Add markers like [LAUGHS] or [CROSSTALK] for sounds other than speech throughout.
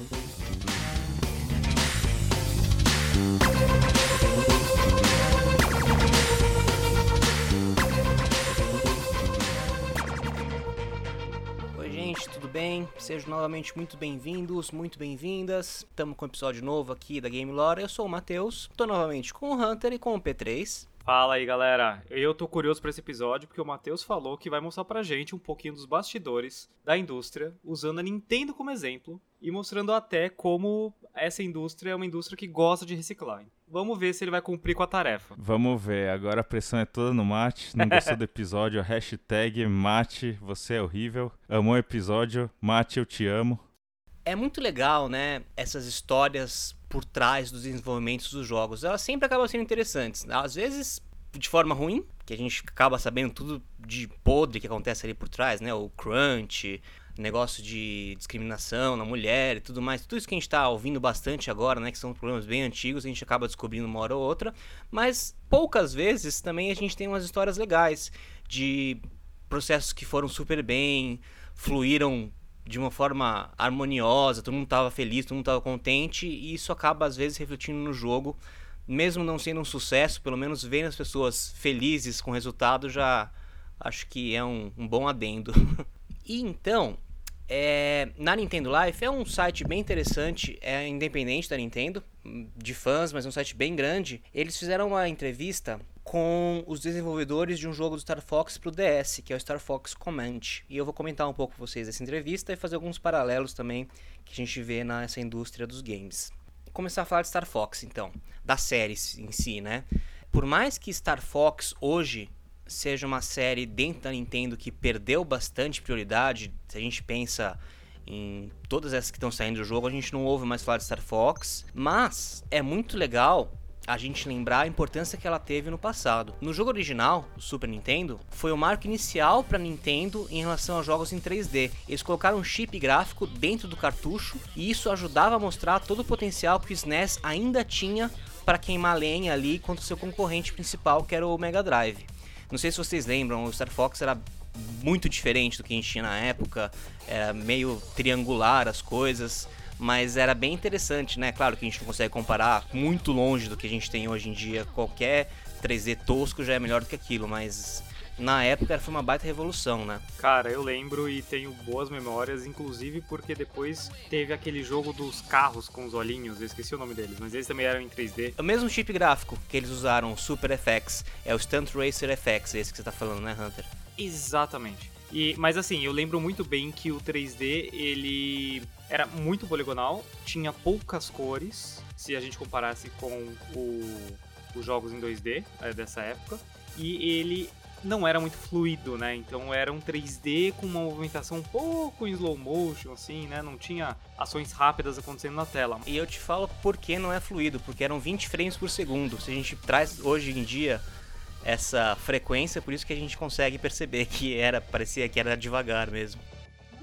Oi, gente, tudo bem? Sejam novamente muito bem-vindos, muito bem-vindas. Estamos com um episódio novo aqui da Game Lore. Eu sou o Matheus, estou novamente com o Hunter e com o P3. Fala aí, galera. Eu tô curioso para esse episódio porque o Matheus falou que vai mostrar pra gente um pouquinho dos bastidores da indústria, usando a Nintendo como exemplo e mostrando até como essa indústria é uma indústria que gosta de reciclar. Vamos ver se ele vai cumprir com a tarefa. Vamos ver, agora a pressão é toda no Mate. Não gostou do episódio? [LAUGHS] Hashtag Mate, você é horrível. Amou o episódio? Mate, eu te amo. É muito legal, né? Essas histórias por trás dos desenvolvimentos dos jogos. Elas sempre acabam sendo interessantes. Às vezes de forma ruim, que a gente acaba sabendo tudo de podre que acontece ali por trás, né? O crunch, negócio de discriminação na mulher e tudo mais. Tudo isso que a gente está ouvindo bastante agora, né? Que são problemas bem antigos, a gente acaba descobrindo uma hora ou outra. Mas poucas vezes também a gente tem umas histórias legais de processos que foram super bem, fluíram de uma forma harmoniosa, todo mundo estava feliz, todo mundo estava contente, e isso acaba às vezes refletindo no jogo, mesmo não sendo um sucesso, pelo menos ver as pessoas felizes com o resultado já acho que é um, um bom adendo. [LAUGHS] e então, é, na Nintendo Life é um site bem interessante, é independente da Nintendo, de fãs, mas é um site bem grande. Eles fizeram uma entrevista com os desenvolvedores de um jogo do Star Fox para o DS, que é o Star Fox Command. E eu vou comentar um pouco com vocês essa entrevista e fazer alguns paralelos também que a gente vê nessa indústria dos games. Vou começar a falar de Star Fox, então, da série em si, né? Por mais que Star Fox hoje seja uma série dentro da Nintendo que perdeu bastante prioridade, se a gente pensa em todas essas que estão saindo do jogo, a gente não ouve mais falar de Star Fox, mas é muito legal a gente lembrar a importância que ela teve no passado. No jogo original, o Super Nintendo, foi o marco inicial para Nintendo em relação a jogos em 3D. Eles colocaram um chip gráfico dentro do cartucho e isso ajudava a mostrar todo o potencial que o SNES ainda tinha para queimar lenha ali contra o seu concorrente principal, que era o Mega Drive. Não sei se vocês lembram, o Star Fox era muito diferente do que a gente tinha na época, era meio triangular as coisas, mas era bem interessante, né? Claro que a gente não consegue comparar muito longe do que a gente tem hoje em dia, qualquer 3D tosco já é melhor do que aquilo, mas na época foi uma baita revolução, né? Cara, eu lembro e tenho boas memórias, inclusive porque depois teve aquele jogo dos carros com os olhinhos, eu esqueci o nome deles, mas eles também eram em 3D. É o mesmo chip gráfico que eles usaram, o Super FX, é o Stunt Racer FX, esse que você tá falando, né, Hunter? Exatamente. E, mas assim, eu lembro muito bem que o 3D ele era muito poligonal, tinha poucas cores, se a gente comparasse com o, os jogos em 2D é, dessa época, e ele não era muito fluido, né? Então era um 3D com uma movimentação um pouco em slow motion, assim, né? Não tinha ações rápidas acontecendo na tela. E eu te falo por que não é fluido, porque eram 20 frames por segundo. Se a gente traz hoje em dia essa frequência, por isso que a gente consegue perceber que era parecia que era devagar mesmo.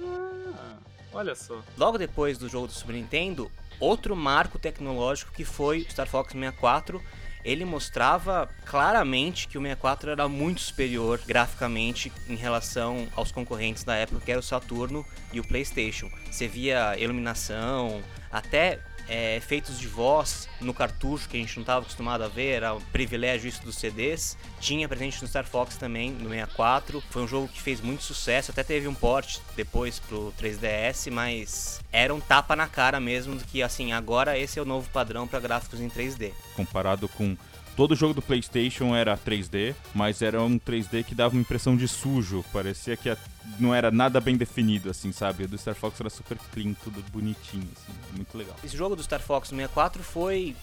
Ah, olha só. Logo depois do jogo do Super Nintendo, outro marco tecnológico que foi o Star Fox 64 ele mostrava claramente que o 64 era muito superior graficamente em relação aos concorrentes da época, que era o Saturno e o PlayStation. Você via iluminação, até é, efeitos de voz no cartucho que a gente não estava acostumado a ver, era um privilégio isso dos CDs. Tinha presente no Star Fox também, no 64. Foi um jogo que fez muito sucesso, até teve um port depois pro 3DS, mas era um tapa na cara mesmo do que assim, agora esse é o novo padrão para gráficos em 3D. Comparado com Todo jogo do PlayStation era 3D, mas era um 3D que dava uma impressão de sujo. Parecia que não era nada bem definido, assim, sabe? O do Star Fox era super clean, tudo bonitinho, assim, muito legal. Esse jogo do Star Fox 64 foi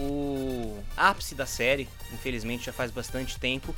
o ápice da série, infelizmente já faz bastante tempo,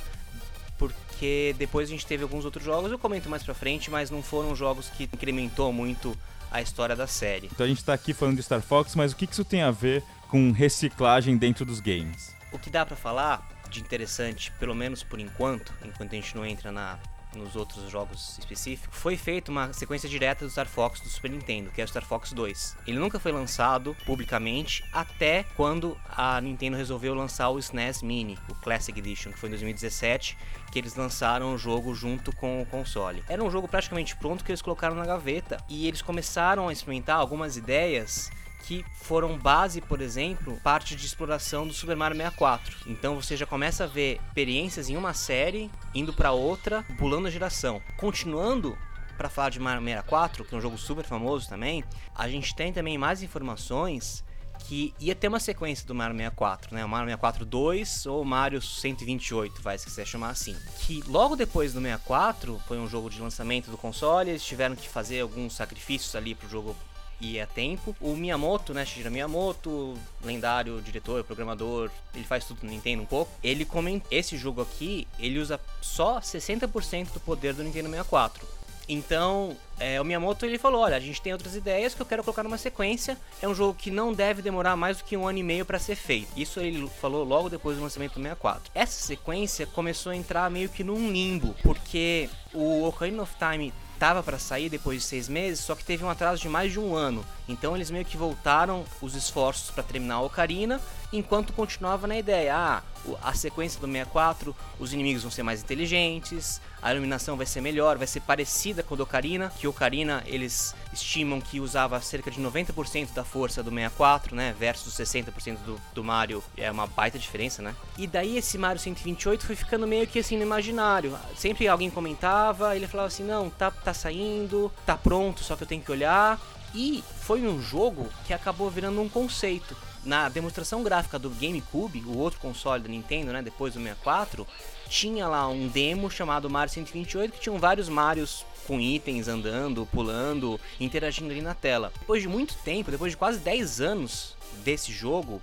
porque depois a gente teve alguns outros jogos, eu comento mais pra frente, mas não foram jogos que incrementou muito a história da série. Então a gente tá aqui falando de Star Fox, mas o que isso tem a ver com reciclagem dentro dos games? O que dá para falar de interessante, pelo menos por enquanto, enquanto a gente não entra na nos outros jogos específicos, foi feita uma sequência direta do Star Fox do Super Nintendo, que é o Star Fox 2. Ele nunca foi lançado publicamente até quando a Nintendo resolveu lançar o SNES Mini, o Classic Edition, que foi em 2017, que eles lançaram o jogo junto com o console. Era um jogo praticamente pronto que eles colocaram na gaveta e eles começaram a experimentar algumas ideias que foram base, por exemplo, parte de exploração do Super Mario 64. Então você já começa a ver experiências em uma série indo para outra, pulando a geração. Continuando para falar de Mario 64, que é um jogo super famoso também, a gente tem também mais informações que ia ter uma sequência do Mario 64, né? O Mario 64 2 ou Mario 128, vai se quiser chamar assim. Que logo depois do 64, foi um jogo de lançamento do console, eles tiveram que fazer alguns sacrifícios ali pro jogo e a tempo. O Miyamoto, né, Shigeru Miyamoto, lendário diretor, programador, ele faz tudo no Nintendo um pouco. Ele comenta, esse jogo aqui, ele usa só 60% do poder do Nintendo 64. Então, é, o Miyamoto ele falou: olha, a gente tem outras ideias que eu quero colocar numa sequência. É um jogo que não deve demorar mais do que um ano e meio para ser feito. Isso ele falou logo depois do lançamento do 64. Essa sequência começou a entrar meio que num limbo, porque o Ocarina of Time tava para sair depois de seis meses, só que teve um atraso de mais de um ano. Então eles meio que voltaram os esforços para terminar a Ocarina, enquanto continuava na ideia, ah, a sequência do 64, os inimigos vão ser mais inteligentes, a iluminação vai ser melhor, vai ser parecida com a do Ocarina, que Ocarina eles estimam que usava cerca de 90% da força do 64, né, versus 60% do, do Mario, é uma baita diferença, né? E daí esse Mario 128 foi ficando meio que assim no imaginário. Sempre alguém comentava, ele falava assim: "Não, tá tá saindo, tá pronto, só que eu tenho que olhar". E foi um jogo que acabou virando um conceito na demonstração gráfica do GameCube, o outro console da Nintendo, né, depois do 64, tinha lá um demo chamado Mario 128 que tinham vários Marios com itens andando, pulando, interagindo ali na tela. Depois de muito tempo, depois de quase 10 anos desse jogo,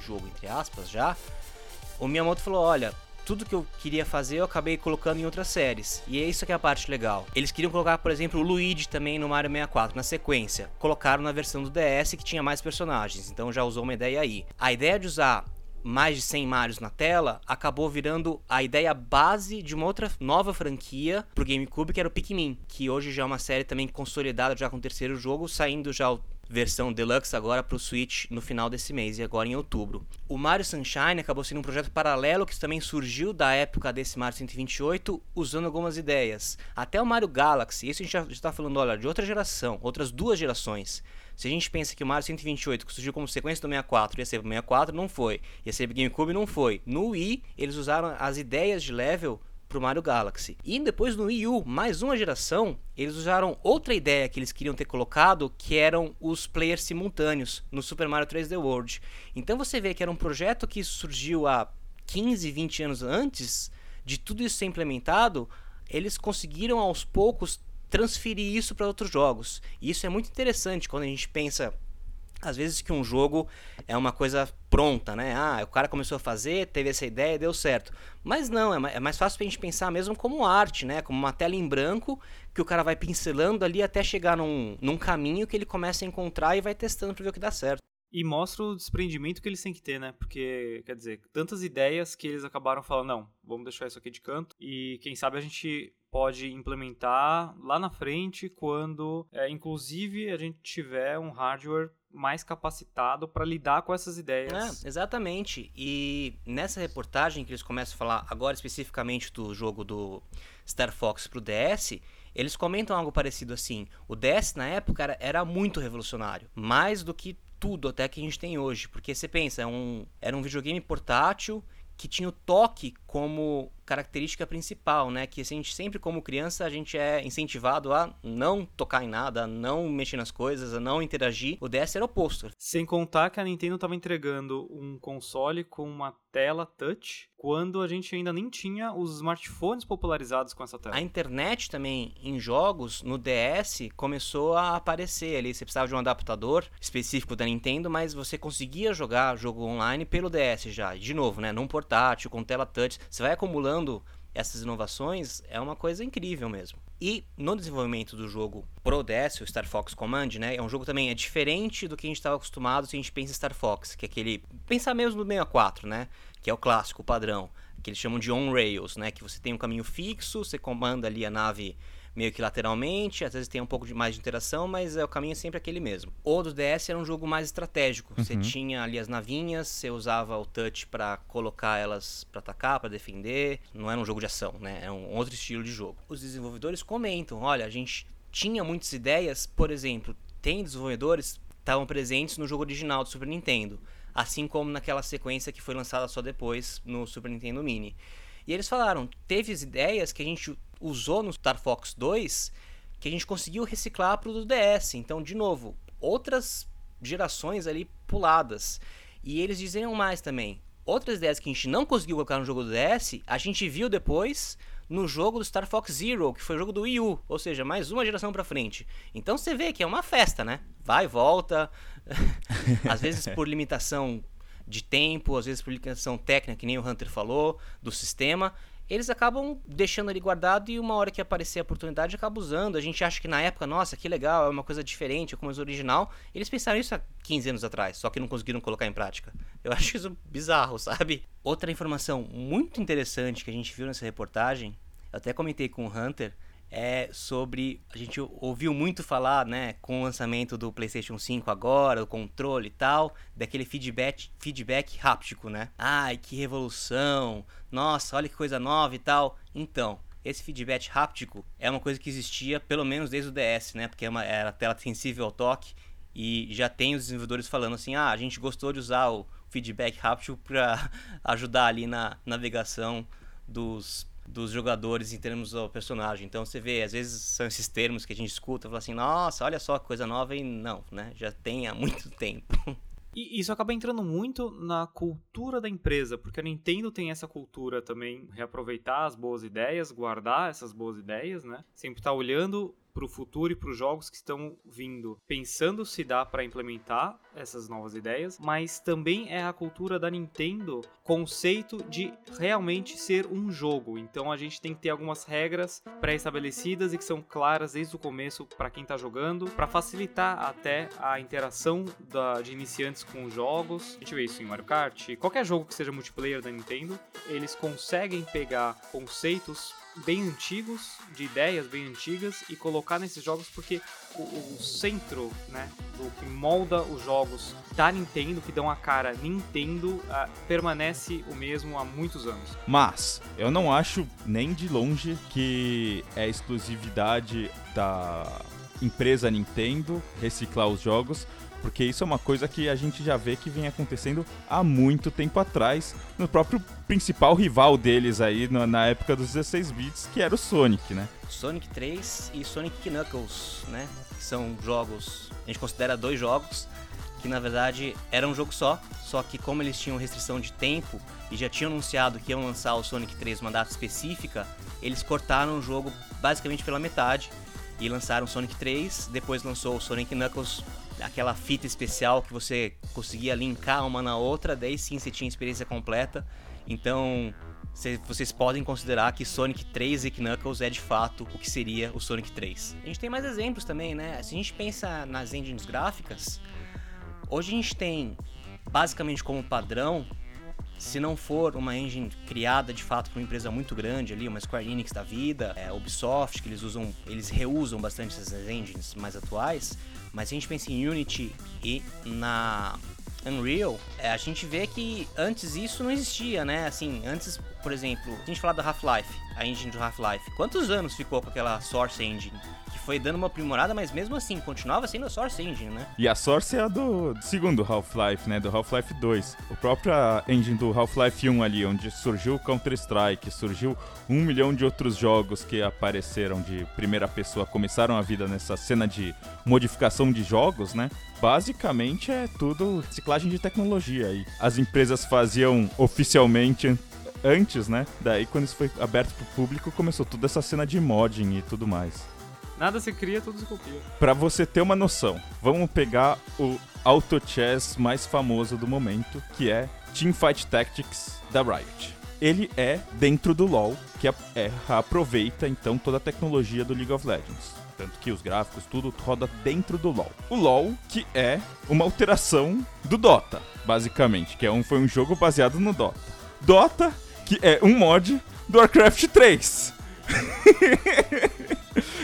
jogo entre aspas já, o Miyamoto falou: "Olha, tudo que eu queria fazer eu acabei colocando em outras séries. E é isso que é a parte legal. Eles queriam colocar, por exemplo, o Luigi também no Mario 64, na sequência. Colocaram na versão do DS que tinha mais personagens, então já usou uma ideia aí. A ideia de usar mais de 100 Marios na tela, acabou virando a ideia base de uma outra nova franquia pro GameCube, que era o Pikmin, que hoje já é uma série também consolidada já com o terceiro jogo, saindo já o versão deluxe agora para o Switch no final desse mês e agora em outubro. O Mario Sunshine acabou sendo um projeto paralelo que também surgiu da época desse Mario 128, usando algumas ideias. Até o Mario Galaxy, isso a gente já está falando, olha, de outra geração, outras duas gerações. Se a gente pensa que o Mario 128, que surgiu como sequência do 64, ia ser o 64, não foi. Ia ser o GameCube, não foi. No Wii, eles usaram as ideias de level pro Mario Galaxy. E depois no Wii U, mais uma geração, eles usaram outra ideia que eles queriam ter colocado, que eram os players simultâneos no Super Mario 3D World. Então você vê que era um projeto que surgiu há 15, 20 anos antes de tudo isso ser implementado, eles conseguiram aos poucos transferir isso para outros jogos. E isso é muito interessante quando a gente pensa às vezes que um jogo é uma coisa pronta, né? Ah, o cara começou a fazer, teve essa ideia, deu certo. Mas não, é, é mais fácil pra gente pensar mesmo como arte, né? Como uma tela em branco que o cara vai pincelando ali até chegar num, num caminho que ele começa a encontrar e vai testando pra ver o que dá certo. E mostra o desprendimento que eles têm que ter, né? Porque, quer dizer, tantas ideias que eles acabaram falando, não, vamos deixar isso aqui de canto. E quem sabe a gente pode implementar lá na frente quando, é, inclusive, a gente tiver um hardware mais capacitado para lidar com essas ideias. É, exatamente. E nessa reportagem que eles começam a falar agora especificamente do jogo do Star Fox pro DS, eles comentam algo parecido assim. O DS na época era, era muito revolucionário, mais do que tudo até que a gente tem hoje, porque você pensa, é um, era um videogame portátil que tinha o toque como característica principal, né? Que a gente sempre, como criança, a gente é incentivado a não tocar em nada, a não mexer nas coisas, a não interagir. O DS era o oposto. Sem contar que a Nintendo estava entregando um console com uma tela touch quando a gente ainda nem tinha os smartphones popularizados com essa tela. A internet também em jogos no DS começou a aparecer ali. Você precisava de um adaptador específico da Nintendo, mas você conseguia jogar jogo online pelo DS já. De novo, né? Num portátil, com tela touch. Você vai acumulando essas inovações, é uma coisa incrível mesmo. E no desenvolvimento do jogo Pro DS, o Star Fox Command, né, é um jogo também é diferente do que a gente estava acostumado se a gente pensa em Star Fox, que é aquele pensar mesmo no 64, né, que é o clássico, o padrão. que eles chamam de on-rails, né? Que você tem um caminho fixo, você comanda ali a nave meio que lateralmente, às vezes tem um pouco de mais de interação, mas é, o caminho é sempre aquele mesmo. O do DS era um jogo mais estratégico. Uhum. Você tinha ali as navinhas, você usava o touch para colocar elas para atacar, para defender. Não era um jogo de ação, né? Era um outro estilo de jogo. Os desenvolvedores comentam, olha, a gente tinha muitas ideias, por exemplo, tem desenvolvedores que estavam presentes no jogo original do Super Nintendo, assim como naquela sequência que foi lançada só depois no Super Nintendo Mini. E eles falaram, teve ideias que a gente usou no Star Fox 2 que a gente conseguiu reciclar para o DS. Então, de novo, outras gerações ali puladas. E eles diziam mais também. Outras ideias que a gente não conseguiu colocar no jogo do DS, a gente viu depois no jogo do Star Fox Zero, que foi o jogo do Wii U, ou seja, mais uma geração para frente. Então você vê que é uma festa, né? Vai volta, [LAUGHS] às vezes por limitação de tempo, às vezes por limitação técnica, que nem o Hunter falou, do sistema, eles acabam deixando ali guardado e uma hora que aparecer a oportunidade acaba usando. A gente acha que na época, nossa, que legal, é uma coisa diferente, é como original. Eles pensaram isso há 15 anos atrás, só que não conseguiram colocar em prática. Eu [LAUGHS] acho isso bizarro, sabe? Outra informação muito interessante que a gente viu nessa reportagem, eu até comentei com o Hunter, é sobre. A gente ouviu muito falar, né, com o lançamento do PlayStation 5 agora, o controle e tal, daquele feedback, feedback háptico, né? Ai, que revolução! Nossa, olha que coisa nova e tal. Então, esse feedback háptico é uma coisa que existia pelo menos desde o DS, né? Porque é uma, era tela sensível ao toque e já tem os desenvolvedores falando assim: ah, a gente gostou de usar o feedback háptico para [LAUGHS] ajudar ali na navegação dos dos jogadores em termos do personagem. Então você vê, às vezes são esses termos que a gente escuta, fala assim, nossa, olha só coisa nova e não, né? Já tem há muito [LAUGHS] tempo. E isso acaba entrando muito na cultura da empresa, porque a Nintendo tem essa cultura também, reaproveitar as boas ideias, guardar essas boas ideias, né? Sempre estar tá olhando para o futuro e para os jogos que estão vindo, pensando se dá para implementar essas novas ideias, mas também é a cultura da Nintendo conceito de realmente ser um jogo. Então a gente tem que ter algumas regras pré-estabelecidas e que são claras desde o começo para quem está jogando, para facilitar até a interação da, de iniciantes com os jogos. A gente vê isso em Mario Kart, qualquer jogo que seja multiplayer da Nintendo, eles conseguem pegar conceitos bem antigos, de ideias bem antigas e colocar nesses jogos porque o, o, centro, né, do que molda os jogos da Nintendo, que dão a cara Nintendo, uh, permanece o mesmo há muitos anos. Mas eu não acho nem de longe que é exclusividade da empresa Nintendo reciclar os jogos, porque isso é uma coisa que a gente já vê que vem acontecendo há muito tempo atrás, no próprio principal rival deles aí na, época dos 16 bits, que era o Sonic, né? Sonic 3 e Sonic Knuckles, né? Que são jogos, a gente considera dois jogos que na verdade era um jogo só, só que como eles tinham restrição de tempo e já tinham anunciado que iam lançar o Sonic 3 uma data específica, eles cortaram o jogo basicamente pela metade e lançaram Sonic 3, depois lançou o Sonic Knuckles aquela fita especial que você conseguia linkar uma na outra, daí sim você tinha experiência completa. Então, vocês podem considerar que Sonic 3 e Knuckles é de fato o que seria o Sonic 3. A gente tem mais exemplos também, né? Se a gente pensa nas engines gráficas, hoje a gente tem basicamente como padrão, se não for uma engine criada de fato por uma empresa muito grande ali, uma Square Enix da vida, é, Ubisoft, que eles usam, eles reusam bastante essas engines mais atuais, mas se a gente pensa em Unity e na Unreal, é, a gente vê que antes isso não existia, né? Assim, antes, por exemplo, a gente falar da Half-Life, a engine do Half-Life, quantos anos ficou com aquela Source Engine? foi dando uma aprimorada, mas mesmo assim, continuava sendo a Source Engine, né? E a Source é a do segundo Half-Life, né? Do Half-Life 2. O próprio engine do Half-Life 1 ali, onde surgiu Counter-Strike, surgiu um milhão de outros jogos que apareceram de primeira pessoa, começaram a vida nessa cena de modificação de jogos, né? Basicamente é tudo ciclagem de tecnologia aí. As empresas faziam oficialmente antes, né? Daí quando isso foi aberto pro público, começou toda essa cena de modding e tudo mais. Nada se cria, tudo se copia. Pra você ter uma noção, vamos pegar o auto chess mais famoso do momento, que é Teamfight Tactics da Riot. Ele é dentro do LoL, que é, é, aproveita então toda a tecnologia do League of Legends. Tanto que os gráficos, tudo roda dentro do LoL. O LoL, que é uma alteração do Dota, basicamente, que é um, foi um jogo baseado no Dota. Dota que é um mod do Warcraft 3. [LAUGHS]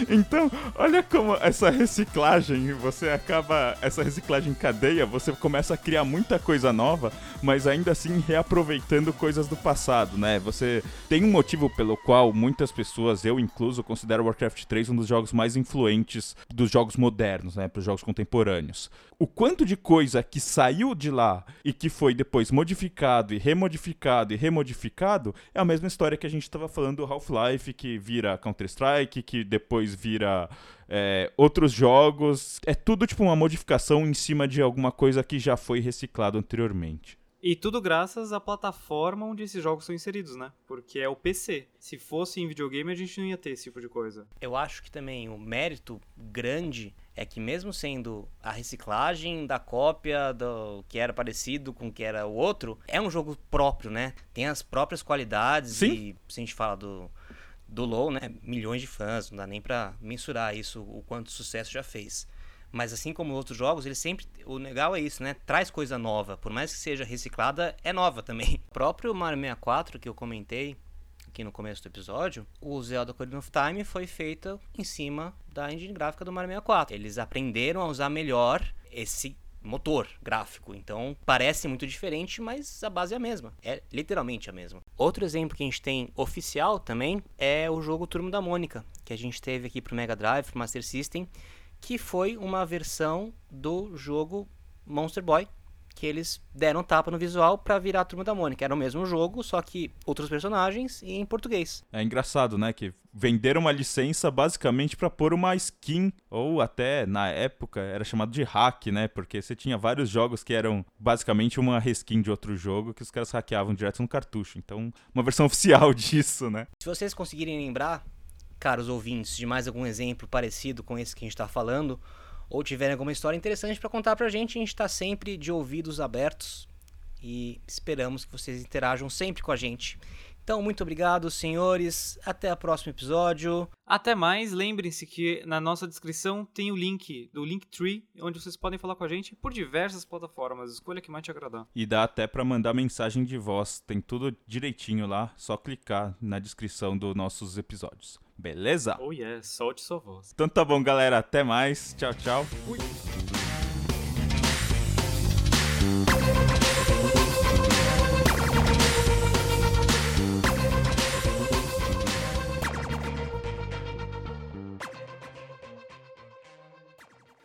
Então, olha como essa reciclagem, você acaba. Essa reciclagem cadeia, você começa a criar muita coisa nova, mas ainda assim reaproveitando coisas do passado, né? Você tem um motivo pelo qual muitas pessoas, eu incluso, considero Warcraft 3 um dos jogos mais influentes dos jogos modernos, né? Para os jogos contemporâneos. O quanto de coisa que saiu de lá e que foi depois modificado e remodificado e remodificado é a mesma história que a gente estava falando do Half-Life, que vira Counter-Strike, que depois vira é, outros jogos. É tudo tipo uma modificação em cima de alguma coisa que já foi reciclado anteriormente. E tudo graças à plataforma onde esses jogos são inseridos, né? Porque é o PC. Se fosse em videogame, a gente não ia ter esse tipo de coisa. Eu acho que também o mérito grande é que mesmo sendo a reciclagem da cópia do que era parecido com o que era o outro, é um jogo próprio, né? Tem as próprias qualidades Sim. e se a gente fala do do LoL, né, milhões de fãs, não dá nem pra mensurar isso, o quanto sucesso já fez. Mas assim como outros jogos, ele sempre. O legal é isso, né? Traz coisa nova. Por mais que seja reciclada, é nova também. [LAUGHS] O próprio Mario 64 que eu comentei aqui no começo do episódio, o Zelda Ocarina of Time foi feito em cima da engine gráfica do Mario 64. Eles aprenderam a usar melhor esse motor gráfico. Então parece muito diferente, mas a base é a mesma. É literalmente a mesma. Outro exemplo que a gente tem oficial também é o jogo Turma da Mônica, que a gente teve aqui pro Mega Drive, pro Master System, que foi uma versão do jogo Monster Boy, que eles deram tapa no visual para virar a Turma da Mônica. Era o mesmo jogo, só que outros personagens e em português. É engraçado, né? Que venderam uma licença basicamente para pôr uma skin, ou até na época era chamado de hack, né? Porque você tinha vários jogos que eram basicamente uma reskin de outro jogo que os caras hackeavam direto no cartucho. Então, uma versão [LAUGHS] oficial disso, né? Se vocês conseguirem lembrar, caros ouvintes, de mais algum exemplo parecido com esse que a gente está falando, ou tiverem alguma história interessante para contar pra gente, a gente está sempre de ouvidos abertos e esperamos que vocês interajam sempre com a gente. Então, muito obrigado, senhores. Até o próximo episódio. Até mais, lembrem-se que na nossa descrição tem o link do Linktree, onde vocês podem falar com a gente por diversas plataformas. Escolha que mais te agradar. E dá até para mandar mensagem de voz. Tem tudo direitinho lá, só clicar na descrição dos nossos episódios. Beleza? Oh yeah, solte sua voz. Então tá bom, galera. Até mais. Tchau, tchau. Fui.